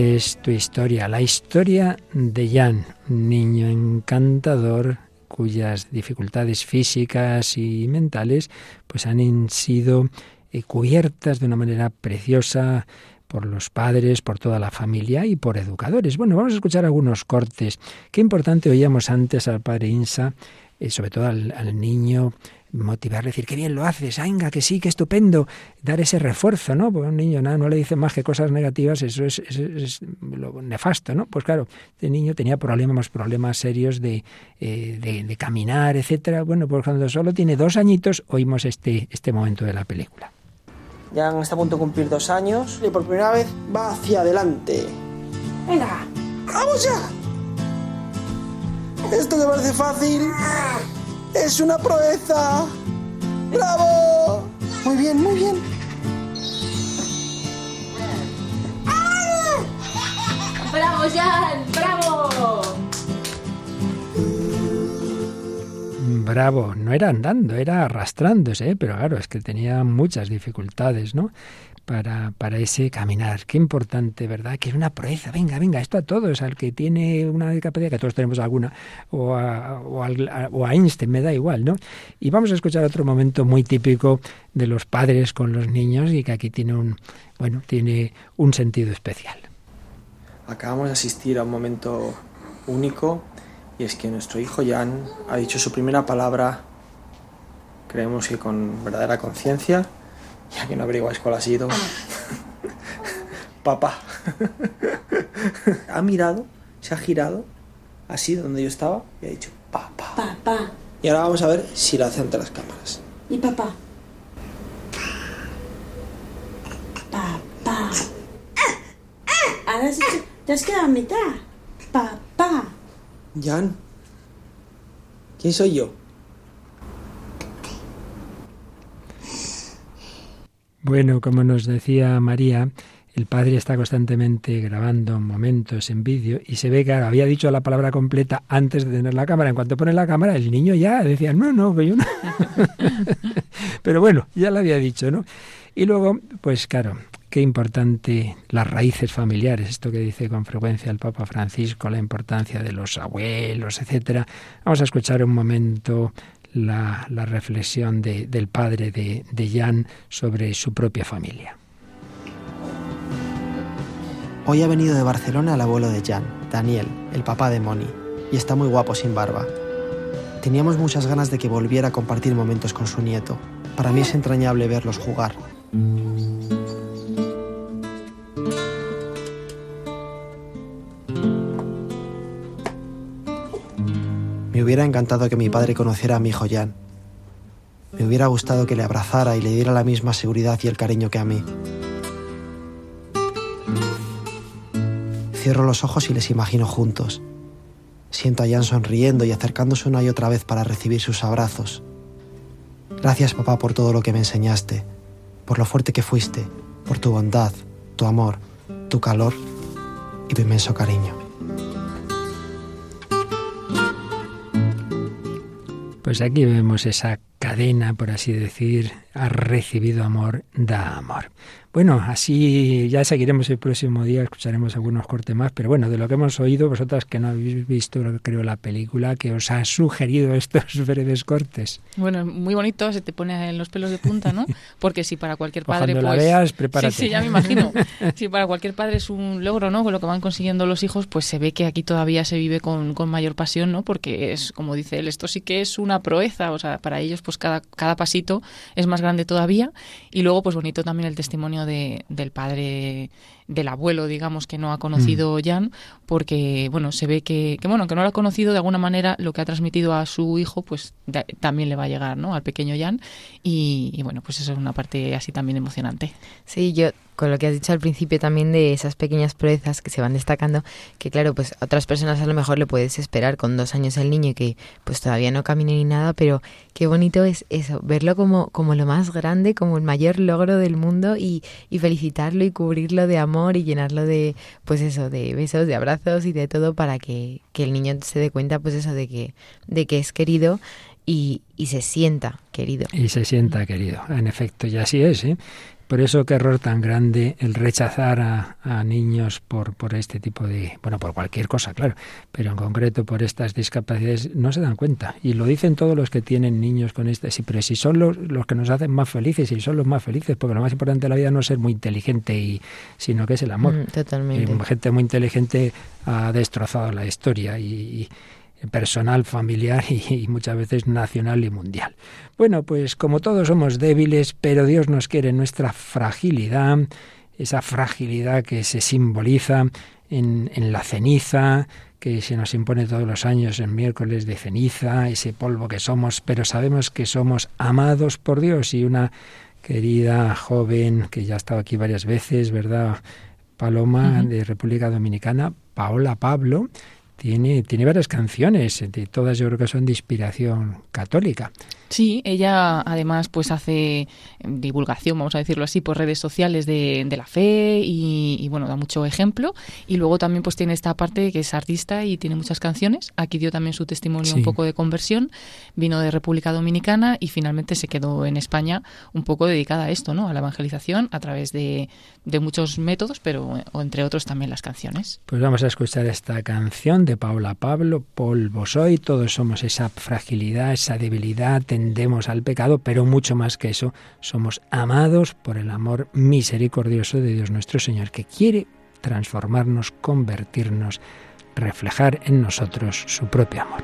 Es tu historia, la historia de Jan, un niño encantador cuyas dificultades físicas y mentales pues han sido eh, cubiertas de una manera preciosa por los padres, por toda la familia y por educadores. Bueno, vamos a escuchar algunos cortes. Qué importante oíamos antes al padre Insa, eh, sobre todo al, al niño motivar, decir, qué bien lo haces, venga, que sí, qué estupendo, dar ese refuerzo, ¿no? Porque un niño nada, no le dice más que cosas negativas, eso es, es, lo nefasto, ¿no? Pues claro, este niño tenía problemas, problemas serios de, eh, de, de, caminar, etcétera. Bueno, pues cuando solo tiene dos añitos, oímos este, este momento de la película. Ya está a punto de cumplir dos años y por primera vez va hacia adelante. Venga, ¡vamos ya! ¿Esto te parece fácil? ¡Es una proeza! ¡Bravo! Muy bien, muy bien. ¡Bravo, Jan! ¡Bravo! Bravo, no era andando, era arrastrándose, ¿eh? pero claro, es que tenía muchas dificultades, ¿no? para, para ese caminar. Qué importante, ¿verdad? Que es una proeza. Venga, venga, esto a todos, al que tiene una discapacidad, que todos tenemos alguna, o a, o, o a Einstein, me da igual, ¿no? Y vamos a escuchar otro momento muy típico de los padres con los niños y que aquí tiene un, bueno, tiene un sentido especial. Acabamos de asistir a un momento único y es que nuestro hijo Jan ha dicho su primera palabra, creemos que con verdadera conciencia, ya que no averiguáis cuál ha sido. Papá. ha mirado, se ha girado, así donde yo estaba, y ha dicho, papá. Papá. Y ahora vamos a ver si lo hace ante las cámaras. ¿Y papá? Papá. Ahora has hecho, te has quedado a mitad. Papá. Jan, ¿quién soy yo? Bueno, como nos decía María, el padre está constantemente grabando momentos en vídeo y se ve que había dicho la palabra completa antes de tener la cámara. En cuanto pone la cámara, el niño ya decía, no, no, que yo no. Pero bueno, ya lo había dicho, ¿no? Y luego, pues claro, qué importante las raíces familiares, esto que dice con frecuencia el Papa Francisco, la importancia de los abuelos, etcétera. Vamos a escuchar un momento la, reflexión de, del padre de, Jan sobre su propia familia. Hoy ha venido de Barcelona el abuelo de Jan, Daniel, el papá de Moni, y está muy guapo sin barba. Teníamos muchas ganas de que volviera a compartir momentos con su nieto. Para mí es entrañable verlos jugar. Hubiera encantado que mi padre conociera a mi hijo Jan. Me hubiera gustado que le abrazara y le diera la misma seguridad y el cariño que a mí. Cierro los ojos y les imagino juntos. Siento a Jan sonriendo y acercándose una y otra vez para recibir sus abrazos. Gracias papá por todo lo que me enseñaste, por lo fuerte que fuiste, por tu bondad, tu amor, tu calor y tu inmenso cariño. Pues aquí vemos esa cadena, por así decir, ha recibido amor, da amor. Bueno, así ya seguiremos el próximo día, escucharemos algunos cortes más, pero bueno, de lo que hemos oído, vosotras que no habéis visto, creo, la película, que os ha sugerido estos breves cortes. Bueno, muy bonito, se te pone en los pelos de punta, ¿no? Porque si para cualquier padre... Cuando pues, la veas, prepárate. Sí, sí, ya me imagino. si para cualquier padre es un logro, ¿no? Con lo que van consiguiendo los hijos, pues se ve que aquí todavía se vive con, con mayor pasión, ¿no? Porque es, como dice él, esto sí que es una proeza, o sea, para ellos pues cada, cada pasito es más grande todavía. Y luego, pues bonito también el testimonio de, del padre, del abuelo, digamos, que no ha conocido Mm. Jan, porque, bueno, se ve que, que, bueno, que no lo ha conocido de alguna manera, lo que ha transmitido a su hijo, pues da- también le va a llegar, ¿no? Al pequeño Jan. Y, y, bueno, pues eso es una parte así también emocionante. Sí, yo con lo que has dicho al principio también de esas pequeñas proezas que se van destacando, que claro, pues a otras personas a lo mejor le puedes esperar con dos años el niño y que pues todavía no camine ni nada, pero qué bonito es eso, verlo como, como lo más grande, como el mayor logro del mundo y, y felicitarlo y cubrirlo de amor y llenarlo de, pues eso, de besos, de abrazos y de todo para que, que el niño se dé cuenta, pues eso, de que, de que es querido y, y se sienta querido. Y se sienta querido, en efecto, y así es, ¿eh? Por eso qué error tan grande el rechazar a, a, niños por, por este tipo de, bueno, por cualquier cosa, claro, pero en concreto por estas discapacidades no se dan cuenta. Y lo dicen todos los que tienen niños con este, sí, pero si son los, los que nos hacen más felices y son los más felices, porque lo más importante de la vida no es ser muy inteligente y, sino que es el amor. Mm, totalmente. Eh, gente muy inteligente ha destrozado la historia y, y personal, familiar y, y, muchas veces nacional y mundial. Bueno, pues como todos somos débiles, pero Dios nos quiere nuestra fragilidad, esa fragilidad que se simboliza en, en la ceniza, que se nos impone todos los años en miércoles de ceniza, ese polvo que somos, pero sabemos que somos amados por Dios y una querida joven que ya ha estado aquí varias veces, ¿verdad? Paloma uh -huh. de República Dominicana, Paola Pablo, tiene, tiene varias canciones, de todas yo creo que son de inspiración católica. Sí, ella además pues hace divulgación, vamos a decirlo así, por redes sociales de, de la fe y, y, bueno, da mucho ejemplo. Y luego también pues tiene esta parte que es artista y tiene muchas canciones. Aquí dio también su testimonio sí. un poco de conversión. Vino de República Dominicana y finalmente se quedó en España un poco dedicada a esto, ¿no? A la evangelización a través de, de muchos métodos, pero entre otros también las canciones. Pues vamos a escuchar esta canción de Paula Pablo, Polvo soy, todos somos esa fragilidad, esa debilidad, al pecado, pero mucho más que eso, somos amados por el amor misericordioso de Dios nuestro Señor, que quiere transformarnos, convertirnos, reflejar en nosotros su propio amor.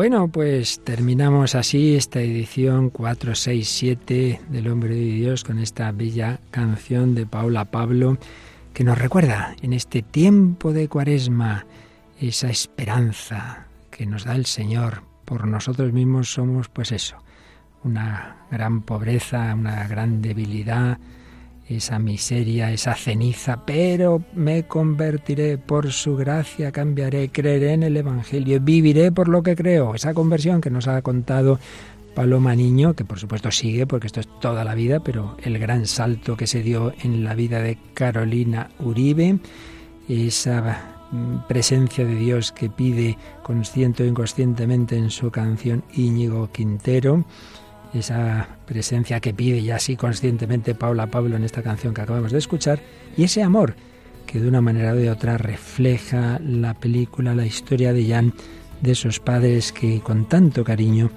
Bueno, pues terminamos así esta edición 467 del Hombre de Dios con esta bella canción de Paula Pablo que nos recuerda en este tiempo de cuaresma esa esperanza que nos da el Señor. Por nosotros mismos somos pues eso, una gran pobreza, una gran debilidad, esa miseria, esa ceniza, pero me convertiré por su gracia, cambiaré, creeré en el Evangelio, viviré por lo que creo. Esa conversión que nos ha contado Paloma Niño, que por supuesto sigue porque esto es toda la vida, pero el gran salto que se dio en la vida de Carolina Uribe, esa mm, presencia de Dios que pide consciente o inconscientemente en su canción Íñigo Quintero, esa presencia que pide ya así conscientemente Paula Pablo en esta canción que acabamos de escuchar, y ese amor que de una manera o de otra refleja la película, la historia de Jan, de esos padres que con tanto cariño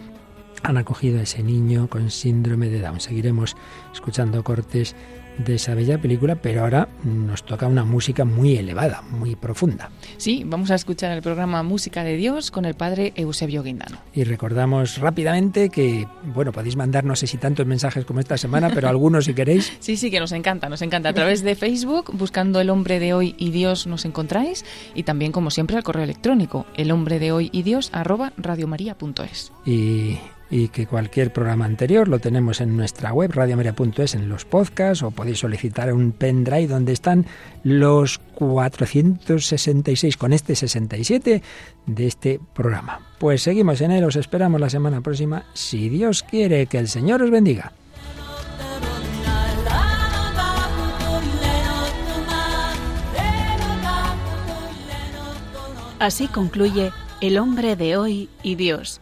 han acogido a ese niño con síndrome de Down. Seguiremos escuchando cortes de esa bella película, pero ahora nos toca una música muy elevada, muy profunda. Sí, vamos a escuchar el programa Música de Dios con el padre Eusebio Guindano. Y recordamos rápidamente que, bueno, podéis mandar no sé si tantos mensajes como esta semana, pero algunos si queréis. Sí, sí, que nos encanta, nos encanta. A través de Facebook, buscando el hombre de hoy y Dios nos encontráis, y también, como siempre, al correo electrónico, el hombre de hoy y Dios arroba radiomaria.es. Y y que cualquier programa anterior lo tenemos en nuestra web radiomaria.es en los podcasts o podéis solicitar un pendrive donde están los 466 con este 67 de este programa. Pues seguimos en él, os esperamos la semana próxima si Dios quiere que el Señor os bendiga. Así concluye El hombre de hoy y Dios